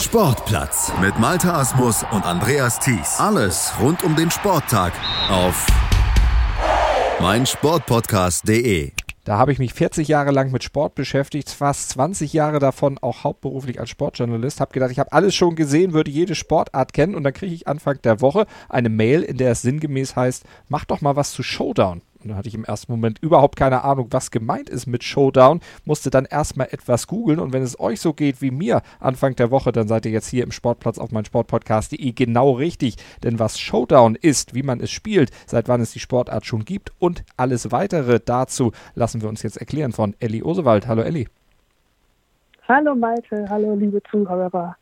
Sportplatz mit Malta Asmus und Andreas Thies. Alles rund um den Sporttag auf meinsportpodcast.de. Da habe ich mich 40 Jahre lang mit Sport beschäftigt, fast 20 Jahre davon auch hauptberuflich als Sportjournalist. Habe gedacht, ich habe alles schon gesehen, würde jede Sportart kennen und dann kriege ich Anfang der Woche eine Mail, in der es sinngemäß heißt, mach doch mal was zu Showdown. Und da hatte ich im ersten Moment überhaupt keine Ahnung, was gemeint ist mit Showdown, musste dann erstmal etwas googeln und wenn es euch so geht wie mir Anfang der Woche, dann seid ihr jetzt hier im Sportplatz auf meinsportpodcast.de genau richtig. Denn was Showdown ist, wie man es spielt, seit wann es die Sportart schon gibt und alles weitere dazu lassen wir uns jetzt erklären von Elli Osewald. Hallo Elli. Hallo Malte, hallo liebe Zuhörer.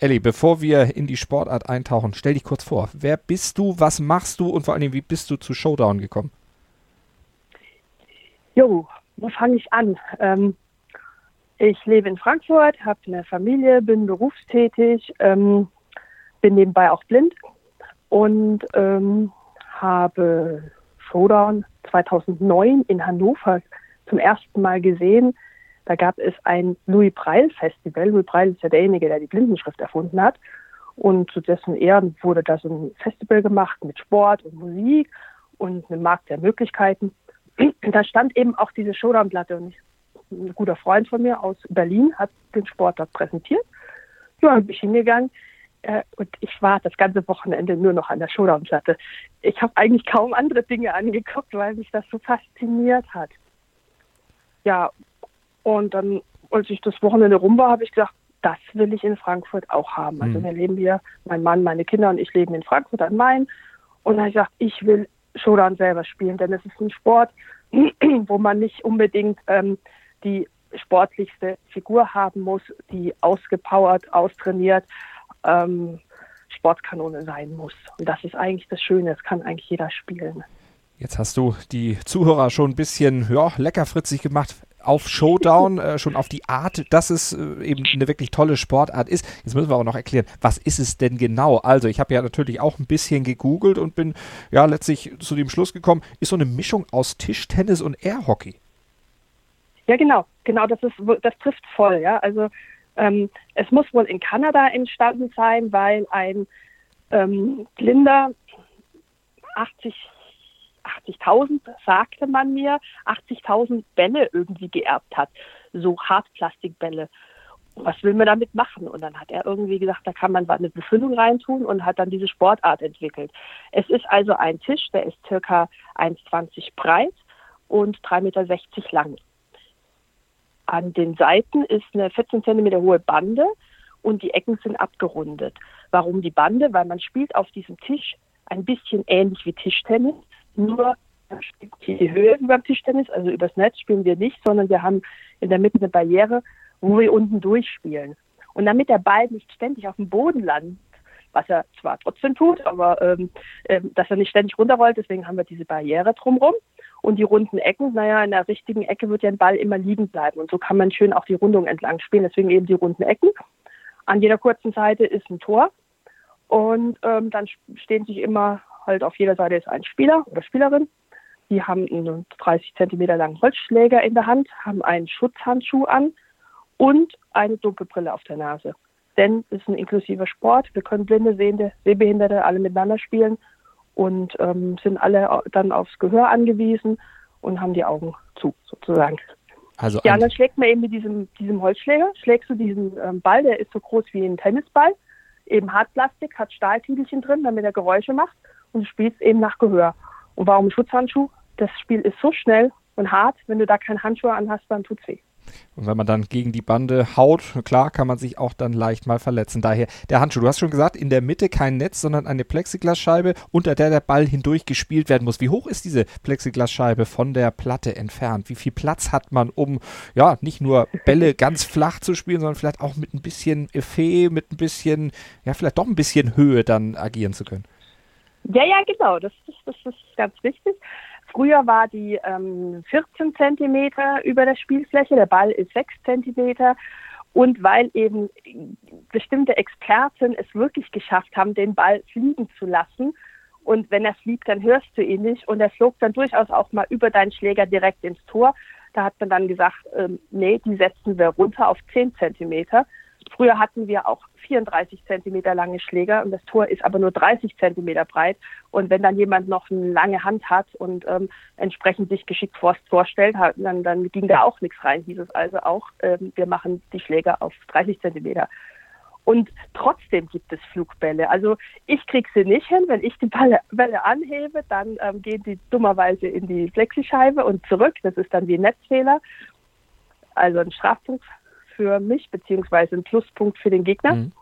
Elli, bevor wir in die Sportart eintauchen, stell dich kurz vor. Wer bist du, was machst du und vor allem, wie bist du zu Showdown gekommen? Jo, wo fange ich an? Ähm, ich lebe in Frankfurt, habe eine Familie, bin berufstätig, ähm, bin nebenbei auch blind und ähm, habe Showdown 2009 in Hannover zum ersten Mal gesehen. Da gab es ein Louis Breil Festival. Louis Breil ist ja derjenige, der die Blindenschrift erfunden hat. Und zu dessen Ehren wurde da so ein Festival gemacht mit Sport und Musik und einem Markt der Möglichkeiten da stand eben auch diese Showdown-Platte und ich, ein guter Freund von mir aus Berlin hat den Sport dort präsentiert. Ja, bin ich hingegangen äh, und ich war das ganze Wochenende nur noch an der Showdown-Platte. Ich habe eigentlich kaum andere Dinge angeguckt, weil mich das so fasziniert hat. Ja, und dann, als ich das Wochenende rum war, habe ich gesagt, das will ich in Frankfurt auch haben. Also mhm. wir leben hier, mein Mann, meine Kinder und ich leben in Frankfurt am Main. Und dann habe ich gesagt, ich will Showdown selber spielen, denn es ist ein Sport, wo man nicht unbedingt ähm, die sportlichste Figur haben muss, die ausgepowert, austrainiert ähm, Sportkanone sein muss. Und das ist eigentlich das Schöne, das kann eigentlich jeder spielen. Jetzt hast du die Zuhörer schon ein bisschen ja, leckerfritzig gemacht auf Showdown, äh, schon auf die Art, dass es äh, eben eine wirklich tolle Sportart ist. Jetzt müssen wir auch noch erklären, was ist es denn genau? Also, ich habe ja natürlich auch ein bisschen gegoogelt und bin ja letztlich zu dem Schluss gekommen, ist so eine Mischung aus Tischtennis und Airhockey. Ja, genau, genau, das ist das trifft voll, ja. Also ähm, es muss wohl in Kanada entstanden sein, weil ein ähm, blinder 80 80.000, sagte man mir, 80.000 Bälle irgendwie geerbt hat, so Hartplastikbälle. Was will man damit machen? Und dann hat er irgendwie gesagt, da kann man eine Befüllung reintun und hat dann diese Sportart entwickelt. Es ist also ein Tisch, der ist circa 1,20 breit und 3,60 Meter lang. An den Seiten ist eine 14 Zentimeter hohe Bande und die Ecken sind abgerundet. Warum die Bande? Weil man spielt auf diesem Tisch ein bisschen ähnlich wie Tischtennis nur die Höhe beim Tischtennis, also übers Netz spielen wir nicht, sondern wir haben in der Mitte eine Barriere, wo wir unten durchspielen. Und damit der Ball nicht ständig auf dem Boden landet, was er zwar trotzdem tut, aber ähm, äh, dass er nicht ständig runterrollt, deswegen haben wir diese Barriere drumherum. Und die runden Ecken, naja, in der richtigen Ecke wird ja ein Ball immer liegen bleiben. Und so kann man schön auch die Rundung entlang spielen, deswegen eben die runden Ecken. An jeder kurzen Seite ist ein Tor. Und ähm, dann stehen sich immer halt auf jeder Seite ist ein Spieler oder Spielerin. Die haben einen 30 Zentimeter langen Holzschläger in der Hand, haben einen Schutzhandschuh an und eine Dunkelbrille auf der Nase. Denn es ist ein inklusiver Sport. Wir können Blinde, Sehende, Sehbehinderte alle miteinander spielen und ähm, sind alle dann aufs Gehör angewiesen und haben die Augen zu, sozusagen. Also ja, dann schlägt man eben mit diesem, diesem Holzschläger, schlägst du diesen ähm, Ball, der ist so groß wie ein Tennisball, eben Hartplastik, hat Stahlkiegelchen drin, damit er Geräusche macht und du spielst eben nach Gehör. Und warum Schutzhandschuh? Das Spiel ist so schnell und hart, wenn du da keinen Handschuh anhast, dann tut's weh. Und wenn man dann gegen die Bande haut, klar, kann man sich auch dann leicht mal verletzen. Daher der Handschuh. Du hast schon gesagt, in der Mitte kein Netz, sondern eine Plexiglasscheibe, unter der der Ball hindurch gespielt werden muss. Wie hoch ist diese Plexiglasscheibe von der Platte entfernt? Wie viel Platz hat man, um ja nicht nur Bälle ganz flach zu spielen, sondern vielleicht auch mit ein bisschen Effet, mit ein bisschen, ja, vielleicht doch ein bisschen Höhe dann agieren zu können? Ja, ja, genau, das, das, das ist ganz richtig. Früher war die ähm, 14 Zentimeter über der Spielfläche, der Ball ist 6 Zentimeter. Und weil eben bestimmte Experten es wirklich geschafft haben, den Ball fliegen zu lassen, und wenn er fliegt, dann hörst du ihn nicht. Und er flog dann durchaus auch mal über deinen Schläger direkt ins Tor. Da hat man dann gesagt, ähm, nee, die setzen wir runter auf 10 Zentimeter. Früher hatten wir auch 34 Zentimeter lange Schläger und das Tor ist aber nur 30 Zentimeter breit. Und wenn dann jemand noch eine lange Hand hat und ähm, entsprechend sich geschickt vorstellt, dann, dann ging da auch nichts rein. Hieß es also auch, ähm, wir machen die Schläger auf 30 Zentimeter. Und trotzdem gibt es Flugbälle. Also ich kriege sie nicht hin. Wenn ich die Bälle, Bälle anhebe, dann ähm, gehen die dummerweise in die Flexischeibe und zurück. Das ist dann wie ein Netzfehler. Also ein Strafpunkt für mich, beziehungsweise ein Pluspunkt für den Gegner. Mhm.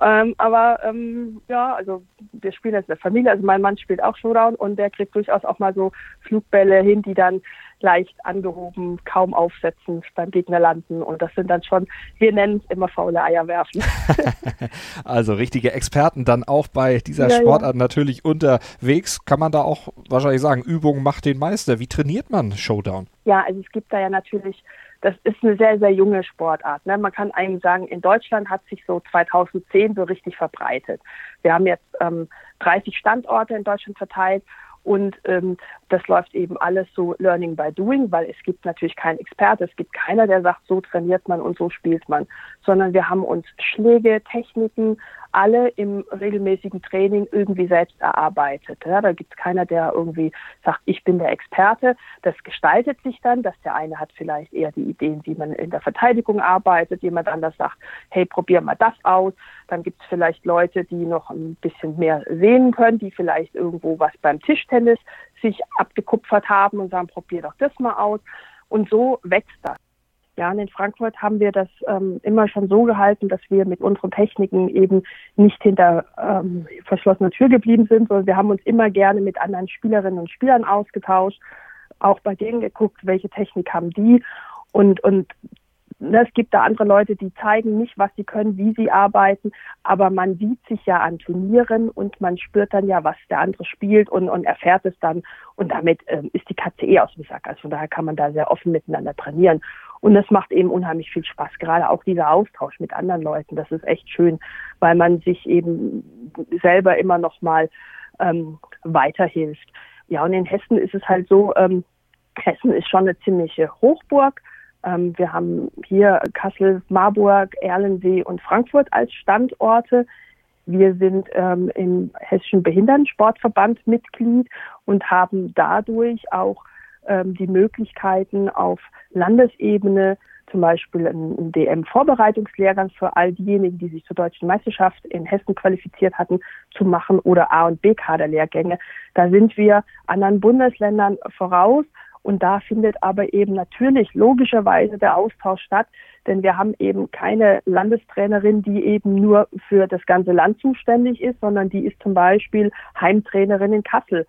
Ähm, aber ähm, ja, also wir spielen jetzt in der Familie, also mein Mann spielt auch Showdown und der kriegt durchaus auch mal so Flugbälle hin, die dann leicht angehoben, kaum aufsetzen, beim Gegner landen und das sind dann schon, wir nennen es immer faule Eier werfen. also richtige Experten dann auch bei dieser ja, Sportart ja. natürlich unterwegs. Kann man da auch wahrscheinlich sagen, Übung macht den Meister. Wie trainiert man Showdown? Ja, also es gibt da ja natürlich das ist eine sehr, sehr junge Sportart. Ne? Man kann eigentlich sagen, in Deutschland hat sich so 2010 so richtig verbreitet. Wir haben jetzt ähm, 30 Standorte in Deutschland verteilt und ähm, das läuft eben alles so Learning by Doing, weil es gibt natürlich keinen Experte, es gibt keiner, der sagt, so trainiert man und so spielt man, sondern wir haben uns Schläge, Techniken, alle im regelmäßigen Training irgendwie selbst erarbeitet. Ja, da gibt es keiner, der irgendwie sagt, ich bin der Experte. Das gestaltet sich dann, dass der eine hat vielleicht eher die Ideen, wie man in der Verteidigung arbeitet, jemand anders sagt, hey, probier mal das aus. Dann gibt es vielleicht Leute, die noch ein bisschen mehr sehen können, die vielleicht irgendwo was beim Tischtennis sich abgekupfert haben und sagen, probier doch das mal aus. Und so wächst das. Ja, und in Frankfurt haben wir das ähm, immer schon so gehalten, dass wir mit unseren Techniken eben nicht hinter ähm, verschlossener Tür geblieben sind, sondern wir haben uns immer gerne mit anderen Spielerinnen und Spielern ausgetauscht, auch bei denen geguckt, welche Technik haben die und, und ne, es gibt da andere Leute, die zeigen nicht, was sie können, wie sie arbeiten, aber man sieht sich ja an Turnieren und man spürt dann ja, was der andere spielt und, und erfährt es dann und damit ähm, ist die Katze eh aus dem Sack. Also von daher kann man da sehr offen miteinander trainieren. Und das macht eben unheimlich viel Spaß. Gerade auch dieser Austausch mit anderen Leuten, das ist echt schön, weil man sich eben selber immer noch mal ähm, weiterhilft. Ja, und in Hessen ist es halt so, ähm, Hessen ist schon eine ziemliche Hochburg. Ähm, wir haben hier Kassel, Marburg, Erlensee und Frankfurt als Standorte. Wir sind ähm, im Hessischen Behindertensportverband Mitglied und haben dadurch auch ähm, die Möglichkeiten auf Landesebene zum Beispiel einen DM-Vorbereitungslehrgang für all diejenigen, die sich zur deutschen Meisterschaft in Hessen qualifiziert hatten, zu machen oder A- und B-Kaderlehrgänge. Da sind wir anderen Bundesländern voraus und da findet aber eben natürlich logischerweise der Austausch statt, denn wir haben eben keine Landestrainerin, die eben nur für das ganze Land zuständig ist, sondern die ist zum Beispiel Heimtrainerin in Kassel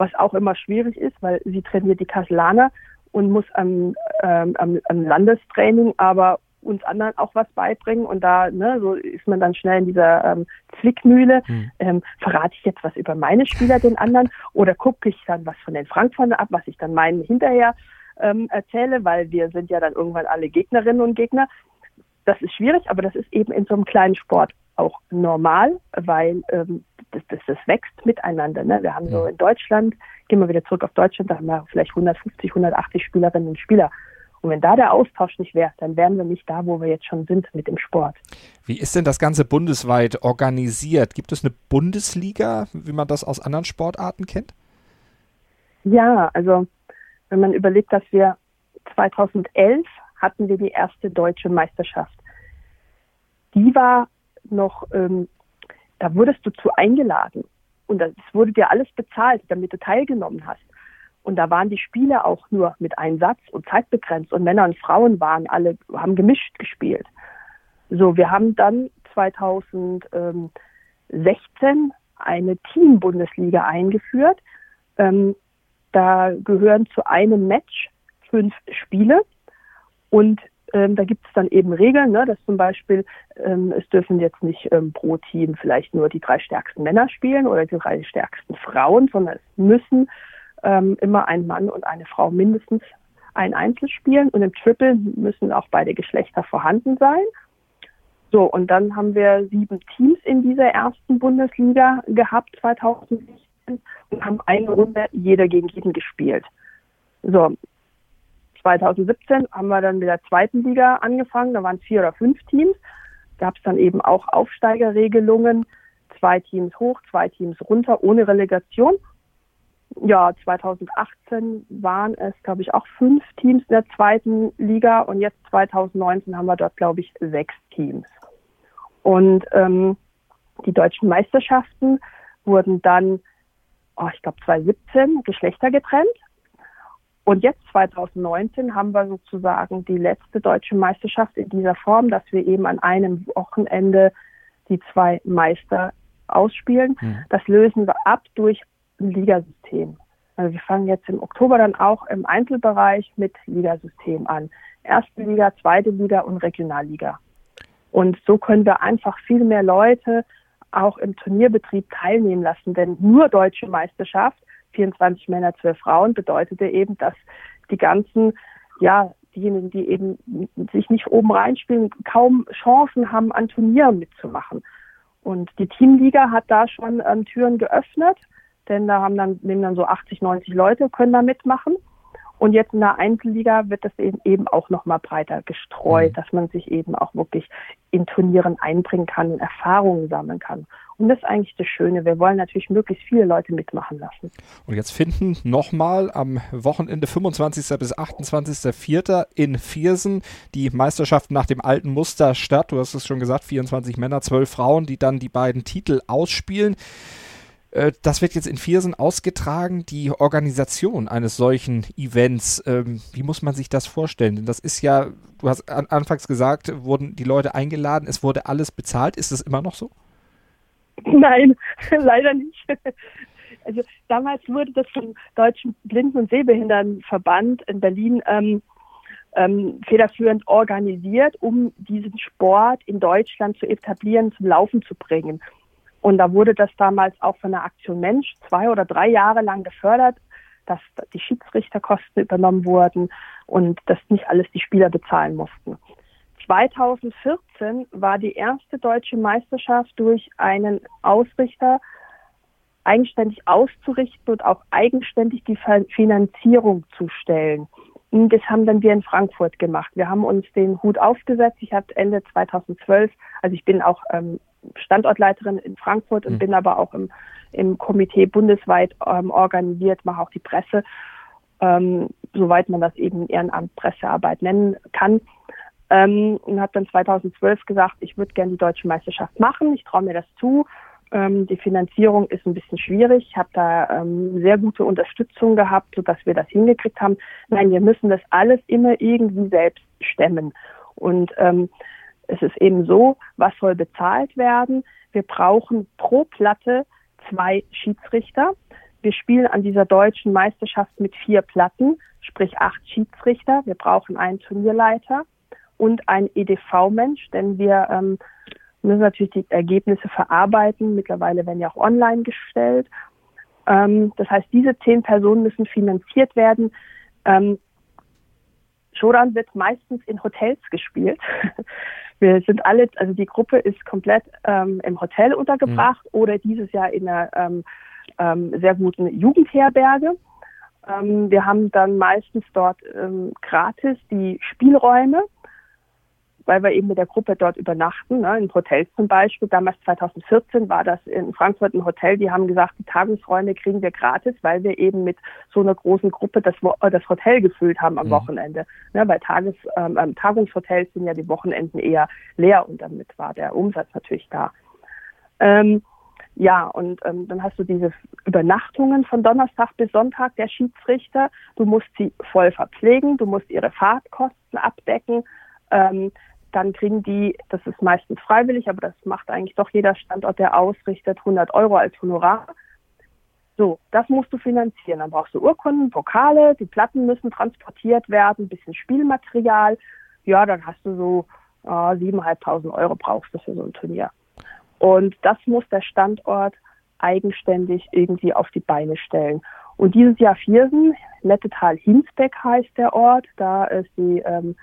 was auch immer schwierig ist, weil sie trainiert die Kasselaner und muss am, ähm, am, am Landestraining aber uns anderen auch was beibringen und da ne, so ist man dann schnell in dieser ähm, Zwickmühle. Hm. Ähm, verrate ich jetzt was über meine Spieler den anderen oder gucke ich dann was von den Frankfurtern ab, was ich dann meinen hinterher ähm, erzähle, weil wir sind ja dann irgendwann alle Gegnerinnen und Gegner. Das ist schwierig, aber das ist eben in so einem kleinen Sport auch normal, weil ähm, das, das, das wächst miteinander. Ne? Wir haben so in Deutschland, gehen wir wieder zurück auf Deutschland, da haben wir vielleicht 150, 180 Spielerinnen und Spieler. Und wenn da der Austausch nicht wäre, dann wären wir nicht da, wo wir jetzt schon sind mit dem Sport. Wie ist denn das Ganze bundesweit organisiert? Gibt es eine Bundesliga, wie man das aus anderen Sportarten kennt? Ja, also wenn man überlegt, dass wir 2011 hatten wir die erste deutsche Meisterschaft. Die war noch, ähm, da wurdest du zu eingeladen und es wurde dir alles bezahlt, damit du teilgenommen hast. Und da waren die Spiele auch nur mit Einsatz und zeitbegrenzt und Männer und Frauen waren alle, haben gemischt gespielt. So, wir haben dann 2016 eine Team-Bundesliga eingeführt. Ähm, da gehören zu einem Match fünf Spiele und ähm, da gibt es dann eben Regeln, ne, dass zum Beispiel ähm, es dürfen jetzt nicht ähm, pro Team vielleicht nur die drei stärksten Männer spielen oder die drei stärksten Frauen, sondern es müssen ähm, immer ein Mann und eine Frau mindestens ein Einzel spielen und im Triple müssen auch beide Geschlechter vorhanden sein. So, und dann haben wir sieben Teams in dieser ersten Bundesliga gehabt 2016 und haben eine Runde jeder gegen jeden gespielt. So, 2017 haben wir dann mit der zweiten Liga angefangen, da waren vier oder fünf Teams. gab es dann eben auch Aufsteigerregelungen. Zwei Teams hoch, zwei Teams runter, ohne Relegation. Ja, 2018 waren es, glaube ich, auch fünf Teams in der zweiten Liga und jetzt 2019 haben wir dort, glaube ich, sechs Teams. Und ähm, die deutschen Meisterschaften wurden dann, oh, ich glaube 2017, Geschlechter getrennt. Und jetzt 2019 haben wir sozusagen die letzte deutsche Meisterschaft in dieser Form, dass wir eben an einem Wochenende die zwei Meister ausspielen. Mhm. Das lösen wir ab durch ein Ligasystem. Also wir fangen jetzt im Oktober dann auch im Einzelbereich mit Ligasystem an. Erste Liga, zweite Liga und Regionalliga. Und so können wir einfach viel mehr Leute auch im Turnierbetrieb teilnehmen lassen. Denn nur deutsche Meisterschaft, 24 Männer, 12 Frauen, bedeutete eben, dass die ganzen, ja, diejenigen, die eben sich nicht oben reinspielen, kaum Chancen haben, an Turnieren mitzumachen. Und die Teamliga hat da schon ähm, Türen geöffnet, denn da haben dann, nehmen dann so 80, 90 Leute, können da mitmachen. Und jetzt in der Einzelliga wird das eben, eben auch nochmal breiter gestreut, mhm. dass man sich eben auch wirklich in Turnieren einbringen kann und Erfahrungen sammeln kann. Und das ist eigentlich das Schöne. Wir wollen natürlich möglichst viele Leute mitmachen lassen. Und jetzt finden nochmal am Wochenende 25. bis 28.04. in Viersen die Meisterschaft nach dem alten Muster statt. Du hast es schon gesagt, 24 Männer, 12 Frauen, die dann die beiden Titel ausspielen. Äh, das wird jetzt in Viersen ausgetragen. Die Organisation eines solchen Events, ähm, wie muss man sich das vorstellen? Denn das ist ja, du hast an, anfangs gesagt, wurden die Leute eingeladen, es wurde alles bezahlt. Ist das immer noch so? Nein, leider nicht. Also damals wurde das vom Deutschen Blinden- und Sehbehindertenverband in Berlin ähm, ähm, federführend organisiert, um diesen Sport in Deutschland zu etablieren, zum Laufen zu bringen. Und da wurde das damals auch von der Aktion Mensch zwei oder drei Jahre lang gefördert, dass die Schiedsrichterkosten übernommen wurden und dass nicht alles die Spieler bezahlen mussten. 2014 war die erste deutsche Meisterschaft durch einen Ausrichter eigenständig auszurichten und auch eigenständig die Finanzierung zu stellen. Und das haben dann wir in Frankfurt gemacht. Wir haben uns den Hut aufgesetzt. Ich habe Ende 2012, also ich bin auch ähm, Standortleiterin in Frankfurt und mhm. bin aber auch im, im Komitee bundesweit ähm, organisiert, mache auch die Presse, ähm, soweit man das eben Ehrenamt Pressearbeit nennen kann. Ähm, und habe dann 2012 gesagt, ich würde gerne die deutsche Meisterschaft machen, ich traue mir das zu. Ähm, die Finanzierung ist ein bisschen schwierig. Ich habe da ähm, sehr gute Unterstützung gehabt, sodass wir das hingekriegt haben. Nein, wir müssen das alles immer irgendwie selbst stemmen. Und ähm, es ist eben so, was soll bezahlt werden? Wir brauchen pro Platte zwei Schiedsrichter. Wir spielen an dieser deutschen Meisterschaft mit vier Platten, sprich acht Schiedsrichter. Wir brauchen einen Turnierleiter und einen EDV-Mensch, denn wir ähm, müssen natürlich die Ergebnisse verarbeiten. Mittlerweile werden ja auch online gestellt. Ähm, das heißt, diese zehn Personen müssen finanziert werden. Ähm, Shodan wird meistens in Hotels gespielt. Wir sind alle, also die Gruppe ist komplett ähm, im Hotel untergebracht mhm. oder dieses Jahr in einer ähm, ähm, sehr guten Jugendherberge. Ähm, wir haben dann meistens dort ähm, gratis die Spielräume weil wir eben mit der Gruppe dort übernachten, ne, in Hotels zum Beispiel. Damals 2014 war das in Frankfurt ein Hotel, die haben gesagt, die Tagungsräume kriegen wir gratis, weil wir eben mit so einer großen Gruppe das, äh, das Hotel gefüllt haben am mhm. Wochenende. Ne, weil Tages, ähm, ähm, Tagungshotels sind ja die Wochenenden eher leer und damit war der Umsatz natürlich da. Ähm, ja, und ähm, dann hast du diese Übernachtungen von Donnerstag bis Sonntag der Schiedsrichter. Du musst sie voll verpflegen, du musst ihre Fahrtkosten abdecken. Ähm, dann kriegen die, das ist meistens freiwillig, aber das macht eigentlich doch jeder Standort, der ausrichtet, 100 Euro als Honorar. So, das musst du finanzieren. Dann brauchst du Urkunden, Pokale, die Platten müssen transportiert werden, bisschen Spielmaterial. Ja, dann hast du so äh, 7.500 Euro brauchst du für so ein Turnier. Und das muss der Standort eigenständig irgendwie auf die Beine stellen. Und dieses Jahr Viersen, Nettetal-Hinsbeck heißt der Ort, da ist die ähm,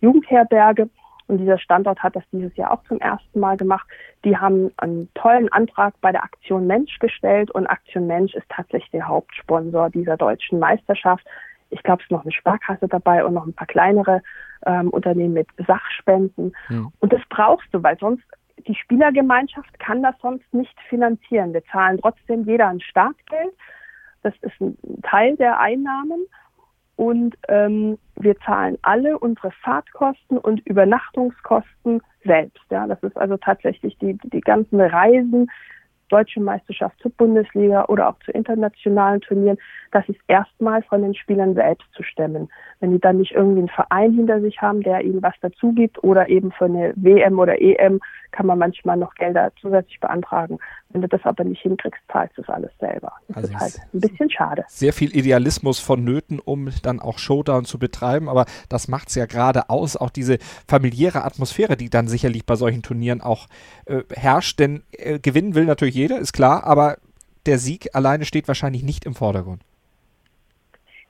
Jugendherberge und dieser Standort hat das dieses Jahr auch zum ersten Mal gemacht. Die haben einen tollen Antrag bei der Aktion Mensch gestellt und Aktion Mensch ist tatsächlich der Hauptsponsor dieser deutschen Meisterschaft. Ich glaube, es ist noch eine Sparkasse dabei und noch ein paar kleinere ähm, Unternehmen mit Sachspenden. Mhm. Und das brauchst du, weil sonst die Spielergemeinschaft kann das sonst nicht finanzieren. Wir zahlen trotzdem jeder ein Startgeld. Das ist ein Teil der Einnahmen. Und ähm, wir zahlen alle unsere Fahrtkosten und Übernachtungskosten selbst. Ja, das ist also tatsächlich die, die ganzen Reisen, deutsche Meisterschaft zur Bundesliga oder auch zu internationalen Turnieren, das ist erstmal von den Spielern selbst zu stemmen. Wenn die dann nicht irgendwie einen Verein hinter sich haben, der ihnen was dazu gibt oder eben für eine WM oder EM kann man manchmal noch Gelder zusätzlich beantragen. Wenn du das aber nicht hinkriegst, zahlst du das alles selber. Das also ist halt ein bisschen schade. Sehr viel Idealismus vonnöten, um dann auch Showdown zu betreiben, aber das macht es ja gerade aus, auch diese familiäre Atmosphäre, die dann sicherlich bei solchen Turnieren auch äh, herrscht, denn äh, gewinnen will natürlich jeder, ist klar, aber der Sieg alleine steht wahrscheinlich nicht im Vordergrund.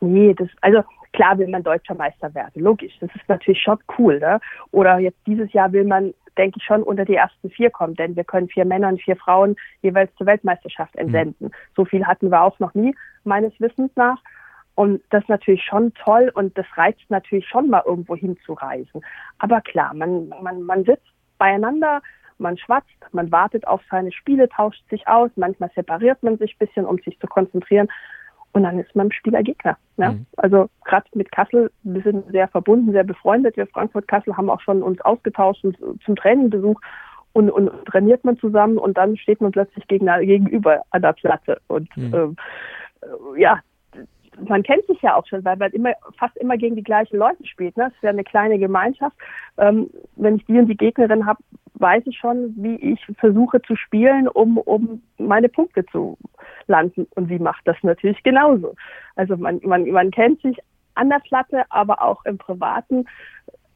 Nee, das, also klar will man deutscher Meister werden, logisch. Das ist natürlich schon cool. Ne? Oder jetzt dieses Jahr will man, denke ich, schon unter die ersten vier kommen, denn wir können vier Männer und vier Frauen jeweils zur Weltmeisterschaft mhm. entsenden. Mhm. So viel hatten wir auch noch nie, meines Wissens nach. Und das ist natürlich schon toll und das reizt natürlich schon mal irgendwo hinzureisen. Aber klar, man, man, man sitzt beieinander, man schwatzt, man wartet auf seine Spiele, tauscht sich aus, manchmal separiert man sich ein bisschen, um sich zu konzentrieren. Und dann ist man Spieler Gegner. Ne? Mhm. Also gerade mit Kassel, wir sind sehr verbunden, sehr befreundet. Wir Frankfurt-Kassel haben auch schon uns ausgetauscht und zum Trainingbesuch und, und trainiert man zusammen und dann steht man plötzlich gegen, gegenüber an der Platte. Und mhm. ähm, äh, ja, man kennt sich ja auch schon, weil man immer fast immer gegen die gleichen Leute spielt. Ne? Es ja eine kleine Gemeinschaft. Ähm, wenn ich die und die Gegnerin habe, weiß ich schon, wie ich versuche zu spielen, um, um meine Punkte zu landen. Und sie macht das natürlich genauso. Also man, man, man kennt sich an der Platte, aber auch im Privaten.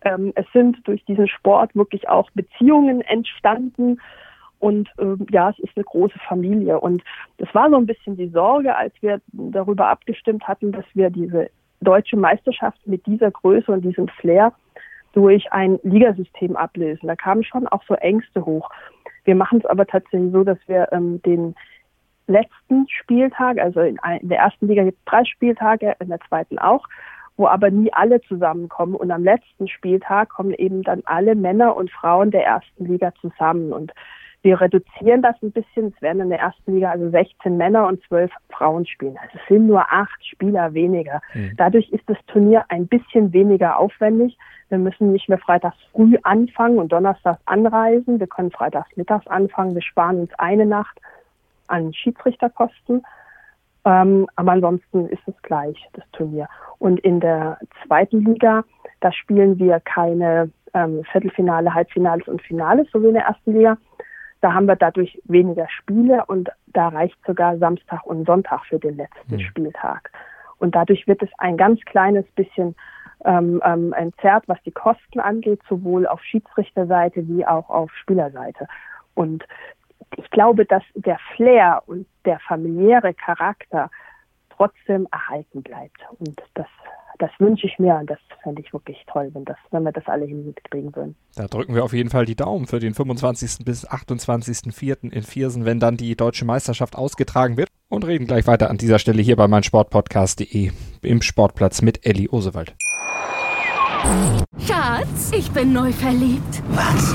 Ähm, es sind durch diesen Sport wirklich auch Beziehungen entstanden. Und ähm, ja, es ist eine große Familie. Und das war so ein bisschen die Sorge, als wir darüber abgestimmt hatten, dass wir diese deutsche Meisterschaft mit dieser Größe und diesem Flair durch ein Ligasystem ablösen. Da kamen schon auch so Ängste hoch. Wir machen es aber tatsächlich so, dass wir ähm, den letzten Spieltag, also in, in der ersten Liga gibt es drei Spieltage, in der zweiten auch, wo aber nie alle zusammenkommen. Und am letzten Spieltag kommen eben dann alle Männer und Frauen der ersten Liga zusammen. Und wir reduzieren das ein bisschen. Es werden in der ersten Liga also 16 Männer und 12 Frauen spielen. Also es sind nur acht Spieler weniger. Mhm. Dadurch ist das Turnier ein bisschen weniger aufwendig. Wir müssen nicht mehr freitags früh anfangen und donnerstags anreisen. Wir können freitags mittags anfangen. Wir sparen uns eine Nacht an Schiedsrichterkosten. Ähm, aber ansonsten ist es gleich, das Turnier. Und in der zweiten Liga, da spielen wir keine ähm, Viertelfinale, Halbfinales und Finales, so wie in der ersten Liga, da haben wir dadurch weniger Spiele und da reicht sogar Samstag und Sonntag für den letzten mhm. Spieltag. Und dadurch wird es ein ganz kleines bisschen ähm, ähm, entzerrt, was die Kosten angeht, sowohl auf Schiedsrichterseite wie auch auf Spielerseite. Und ich glaube, dass der Flair und der familiäre Charakter trotzdem erhalten bleibt. Und das das wünsche ich mir und das fände ich wirklich toll, wenn, das, wenn wir das alle hinkriegen würden. Da drücken wir auf jeden Fall die Daumen für den 25. bis 28.04. in Viersen, wenn dann die deutsche Meisterschaft ausgetragen wird. Und reden gleich weiter an dieser Stelle hier bei meinsportpodcast.de im Sportplatz mit Elli Osewald. Schatz, ich bin neu verliebt. Was?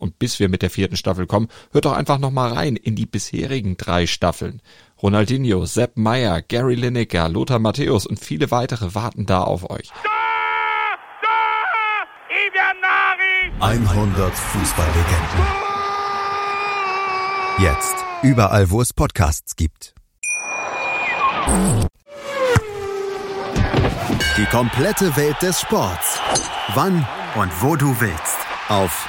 Und bis wir mit der vierten Staffel kommen, hört doch einfach noch mal rein in die bisherigen drei Staffeln. Ronaldinho, Sepp Meyer, Gary Lineker, Lothar Matthäus und viele weitere warten da auf euch. 100 Fußballlegenden. Jetzt. Überall, wo es Podcasts gibt. Die komplette Welt des Sports. Wann und wo du willst. Auf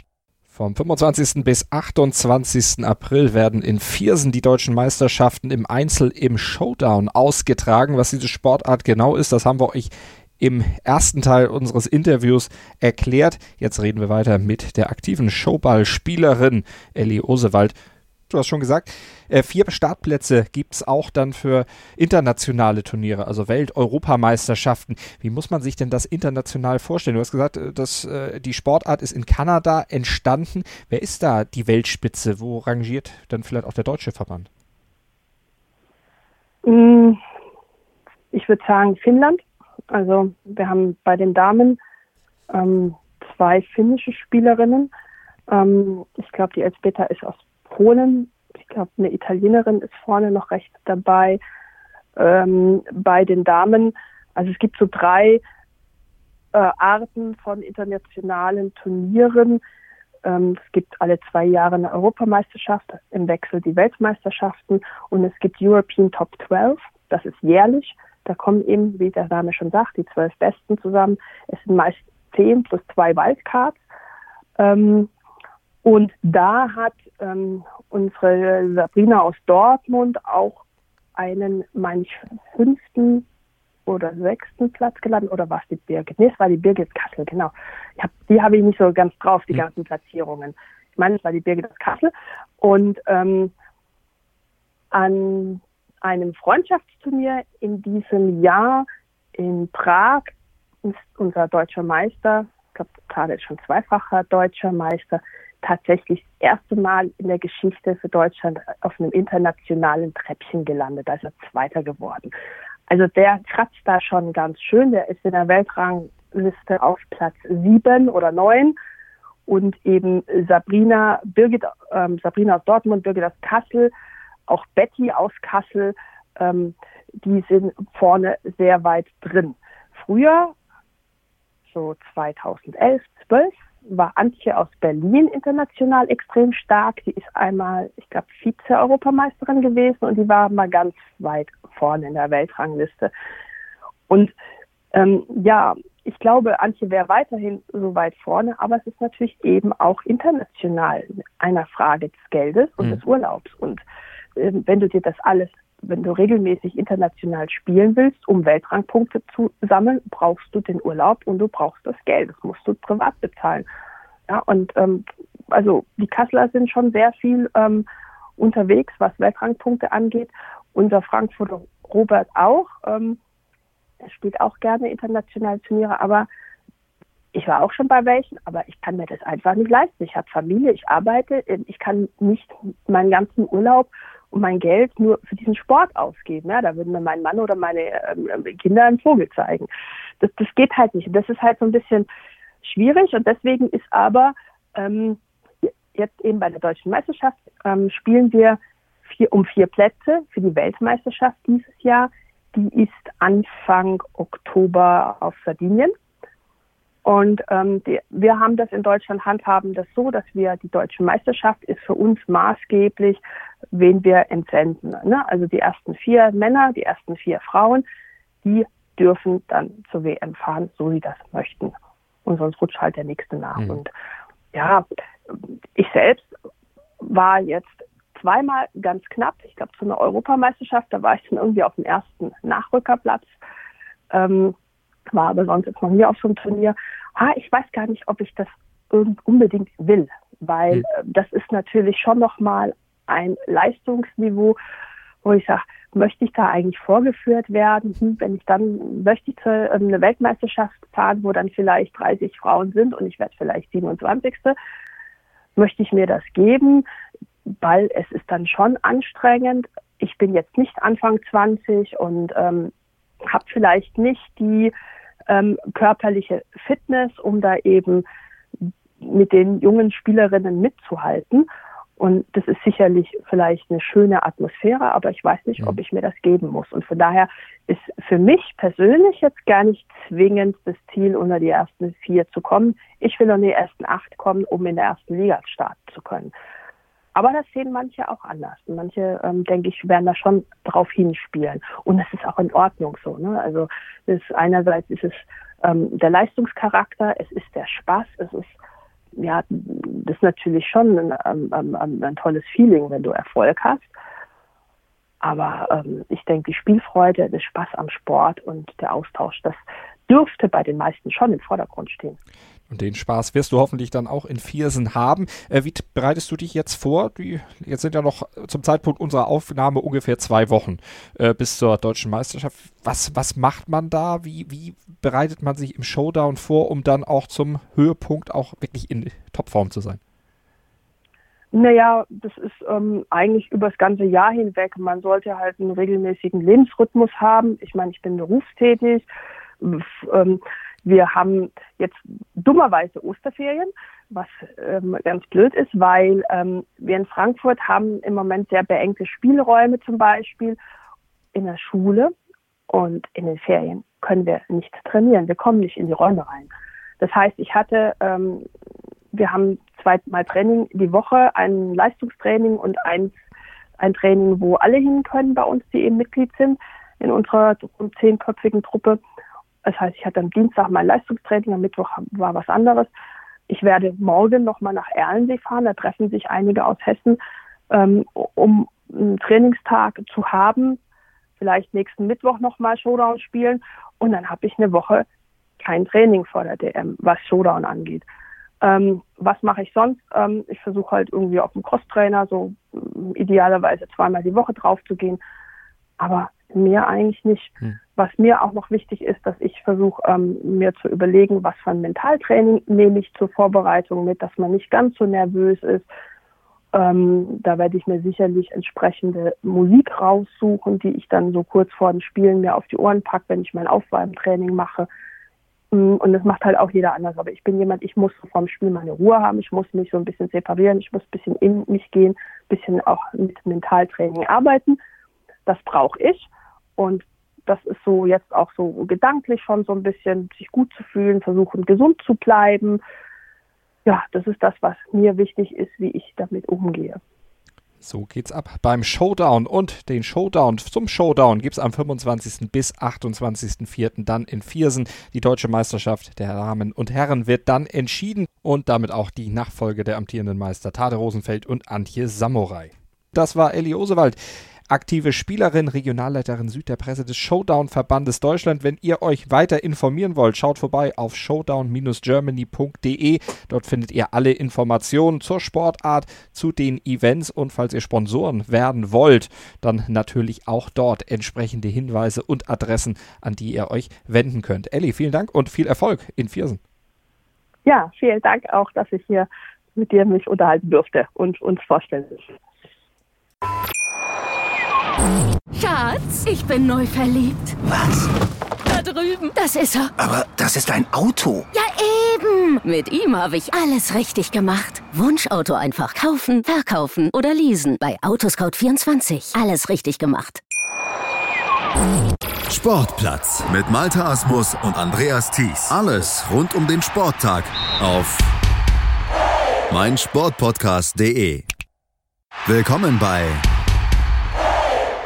Vom 25. bis 28. April werden in Viersen die deutschen Meisterschaften im Einzel im Showdown ausgetragen. Was diese Sportart genau ist, das haben wir euch im ersten Teil unseres Interviews erklärt. Jetzt reden wir weiter mit der aktiven Showballspielerin Ellie Osewald. Du hast schon gesagt, äh, vier Startplätze gibt es auch dann für internationale Turniere, also Welt-Europameisterschaften. Wie muss man sich denn das international vorstellen? Du hast gesagt, äh, dass äh, die Sportart ist in Kanada entstanden. Wer ist da die Weltspitze? Wo rangiert dann vielleicht auch der deutsche Verband? Mm, Ich würde sagen Finnland. Also wir haben bei den Damen ähm, zwei finnische Spielerinnen. Ähm, ich glaube, die Elsbeta ist aus Polen. Ich glaube, eine Italienerin ist vorne noch rechts dabei. Ähm, bei den Damen, also es gibt so drei äh, Arten von internationalen Turnieren. Ähm, es gibt alle zwei Jahre eine Europameisterschaft, im Wechsel die Weltmeisterschaften und es gibt European Top 12, das ist jährlich. Da kommen eben, wie der Name schon sagt, die zwölf Besten zusammen. Es sind meist zehn plus zwei Wildcards. Ähm, und da hat ähm, unsere Sabrina aus Dortmund auch einen, meine ich, fünften oder sechsten Platz gelandet. Oder war es die Birgit? Nee, es war die Birgit Kassel, genau. Hab, die habe ich nicht so ganz drauf, die ganzen Platzierungen. Ich meine, es war die Birgit aus Kassel. Und ähm, an einem Freundschaftsturnier in diesem Jahr in Prag ist unser deutscher Meister, ich glaube, gerade ist schon zweifacher deutscher Meister, tatsächlich das erste Mal in der Geschichte für Deutschland auf einem internationalen Treppchen gelandet. Er Zweiter geworden. Also der kratzt da schon ganz schön. Der ist in der Weltrangliste auf Platz sieben oder neun. Und eben Sabrina, Birgit, ähm, Sabrina aus Dortmund, Birgit aus Kassel, auch Betty aus Kassel, ähm, die sind vorne sehr weit drin. Früher, so 2011, 12, war Antje aus Berlin international extrem stark. Die ist einmal, ich glaube, Vize-Europameisterin gewesen und die war mal ganz weit vorne in der Weltrangliste. Und ähm, ja, ich glaube, Antje wäre weiterhin so weit vorne, aber es ist natürlich eben auch international einer Frage des Geldes und Mhm. des Urlaubs. Und ähm, wenn du dir das alles, wenn du regelmäßig international spielen willst, um Weltrangpunkte zu sammeln, brauchst du den Urlaub und du brauchst das Geld. Das musst du privat bezahlen. Ja, und ähm, also die Kasseler sind schon sehr viel ähm, unterwegs, was Weltrangpunkte angeht. Unser Frankfurter Robert auch. Ähm, er spielt auch gerne internationale Turniere, aber ich war auch schon bei welchen, aber ich kann mir das einfach nicht leisten. Ich habe Familie, ich arbeite, ich kann nicht meinen ganzen Urlaub und mein Geld nur für diesen Sport ausgeben. Ja, da würden mir mein Mann oder meine ähm, Kinder einen Vogel zeigen. Das, das geht halt nicht. Das ist halt so ein bisschen schwierig und deswegen ist aber ähm, jetzt eben bei der deutschen Meisterschaft ähm, spielen wir vier, um vier Plätze für die Weltmeisterschaft dieses Jahr. Die ist Anfang Oktober auf Sardinien. Und ähm, die, wir haben das in Deutschland handhaben das so, dass wir die deutsche Meisterschaft ist für uns maßgeblich, wen wir entsenden. Ne? Also die ersten vier Männer, die ersten vier Frauen, die dürfen dann zur WM fahren, so sie das möchten. Und sonst rutscht halt der nächste nach. Mhm. Und ja, ich selbst war jetzt zweimal ganz knapp. Ich glaube, zu einer Europameisterschaft, da war ich dann irgendwie auf dem ersten Nachrückerplatz. Ähm, war aber sonst jetzt noch nie auf so einem Turnier. Ah, ich weiß gar nicht, ob ich das irgend- unbedingt will, weil Hm. äh, das ist natürlich schon nochmal ein Leistungsniveau, wo ich sage, möchte ich da eigentlich vorgeführt werden? Hm, wenn ich dann, möchte ich zu, ähm, eine Weltmeisterschaft fahren, wo dann vielleicht 30 Frauen sind und ich werde vielleicht 27. Möchte ich mir das geben? Weil es ist dann schon anstrengend. Ich bin jetzt nicht Anfang 20 und ähm, habe vielleicht nicht die ähm, körperliche Fitness, um da eben mit den jungen Spielerinnen mitzuhalten. Und das ist sicherlich vielleicht eine schöne Atmosphäre, aber ich weiß nicht, ob ich mir das geben muss. Und von daher ist für mich persönlich jetzt gar nicht zwingend das Ziel, unter die ersten vier zu kommen. Ich will unter die ersten acht kommen, um in der ersten Liga starten zu können. Aber das sehen manche auch anders. Manche, ähm, denke ich, werden da schon drauf hinspielen. Und das ist auch in Ordnung so. Ne? Also ist, einerseits ist es ähm, der Leistungscharakter, es ist der Spaß, es ist ja, das ist natürlich schon ein, ein, ein, ein tolles Feeling, wenn du Erfolg hast. Aber ähm, ich denke, die Spielfreude, der Spaß am Sport und der Austausch, das dürfte bei den meisten schon im Vordergrund stehen. Und den Spaß wirst du hoffentlich dann auch in Viersen haben. Äh, wie bereitest du dich jetzt vor? Die, jetzt sind ja noch zum Zeitpunkt unserer Aufnahme ungefähr zwei Wochen äh, bis zur deutschen Meisterschaft. Was, was macht man da? Wie, wie bereitet man sich im Showdown vor, um dann auch zum Höhepunkt auch wirklich in Topform zu sein? Naja, das ist ähm, eigentlich über das ganze Jahr hinweg. Man sollte halt einen regelmäßigen Lebensrhythmus haben. Ich meine, ich bin berufstätig. Ähm, wir haben jetzt dummerweise Osterferien, was ähm, ganz blöd ist, weil ähm, wir in Frankfurt haben im Moment sehr beengte Spielräume zum Beispiel in der Schule und in den Ferien können wir nicht trainieren. Wir kommen nicht in die Räume rein. Das heißt, ich hatte, ähm, wir haben zweimal Training die Woche, ein Leistungstraining und ein, ein Training, wo alle hin können bei uns, die eben Mitglied sind in unserer zehnköpfigen Truppe. Das heißt, ich hatte am Dienstag mein Leistungstraining, am Mittwoch war was anderes. Ich werde morgen nochmal nach Erlensee fahren. Da treffen sich einige aus Hessen, ähm, um einen Trainingstag zu haben. Vielleicht nächsten Mittwoch nochmal Showdown spielen. Und dann habe ich eine Woche kein Training vor der DM, was Showdown angeht. Ähm, was mache ich sonst? Ähm, ich versuche halt irgendwie auf dem Crosstrainer so ähm, idealerweise zweimal die Woche drauf zu gehen. Aber mehr eigentlich nicht. Hm. Was mir auch noch wichtig ist, dass ich versuche, ähm, mir zu überlegen, was für ein Mentaltraining nehme ich zur Vorbereitung mit, dass man nicht ganz so nervös ist. Ähm, da werde ich mir sicherlich entsprechende Musik raussuchen, die ich dann so kurz vor den Spielen mir auf die Ohren packe, wenn ich mein Aufwärmtraining mache. Mm, und das macht halt auch jeder anders. Aber ich bin jemand, ich muss vor dem Spiel meine Ruhe haben, ich muss mich so ein bisschen separieren, ich muss ein bisschen in mich gehen, ein bisschen auch mit Mentaltraining arbeiten. Das brauche ich. Und das ist so jetzt auch so gedanklich schon so ein bisschen, sich gut zu fühlen, versuchen gesund zu bleiben. Ja, das ist das, was mir wichtig ist, wie ich damit umgehe. So geht's ab beim Showdown und den Showdown zum Showdown gibt es am 25. bis 28.04. dann in Viersen. Die deutsche Meisterschaft der Damen und Herren wird dann entschieden und damit auch die Nachfolge der amtierenden Meister Tade Rosenfeld und Antje Samurai. Das war Elli Osewald aktive Spielerin, Regionalleiterin Süd der Presse des Showdown-Verbandes Deutschland. Wenn ihr euch weiter informieren wollt, schaut vorbei auf showdown-germany.de. Dort findet ihr alle Informationen zur Sportart, zu den Events und falls ihr Sponsoren werden wollt, dann natürlich auch dort entsprechende Hinweise und Adressen, an die ihr euch wenden könnt. Elli, vielen Dank und viel Erfolg in Viersen. Ja, vielen Dank auch, dass ich hier mit dir mich unterhalten durfte und uns vorstellen durfte. Schatz, ich bin neu verliebt. Was? Da drüben. Das ist er. Aber das ist ein Auto. Ja, eben. Mit ihm habe ich alles richtig gemacht. Wunschauto einfach kaufen, verkaufen oder leasen. Bei Autoscout24. Alles richtig gemacht. Sportplatz mit Malta Asmus und Andreas Thies. Alles rund um den Sporttag auf meinsportpodcast.de. Willkommen bei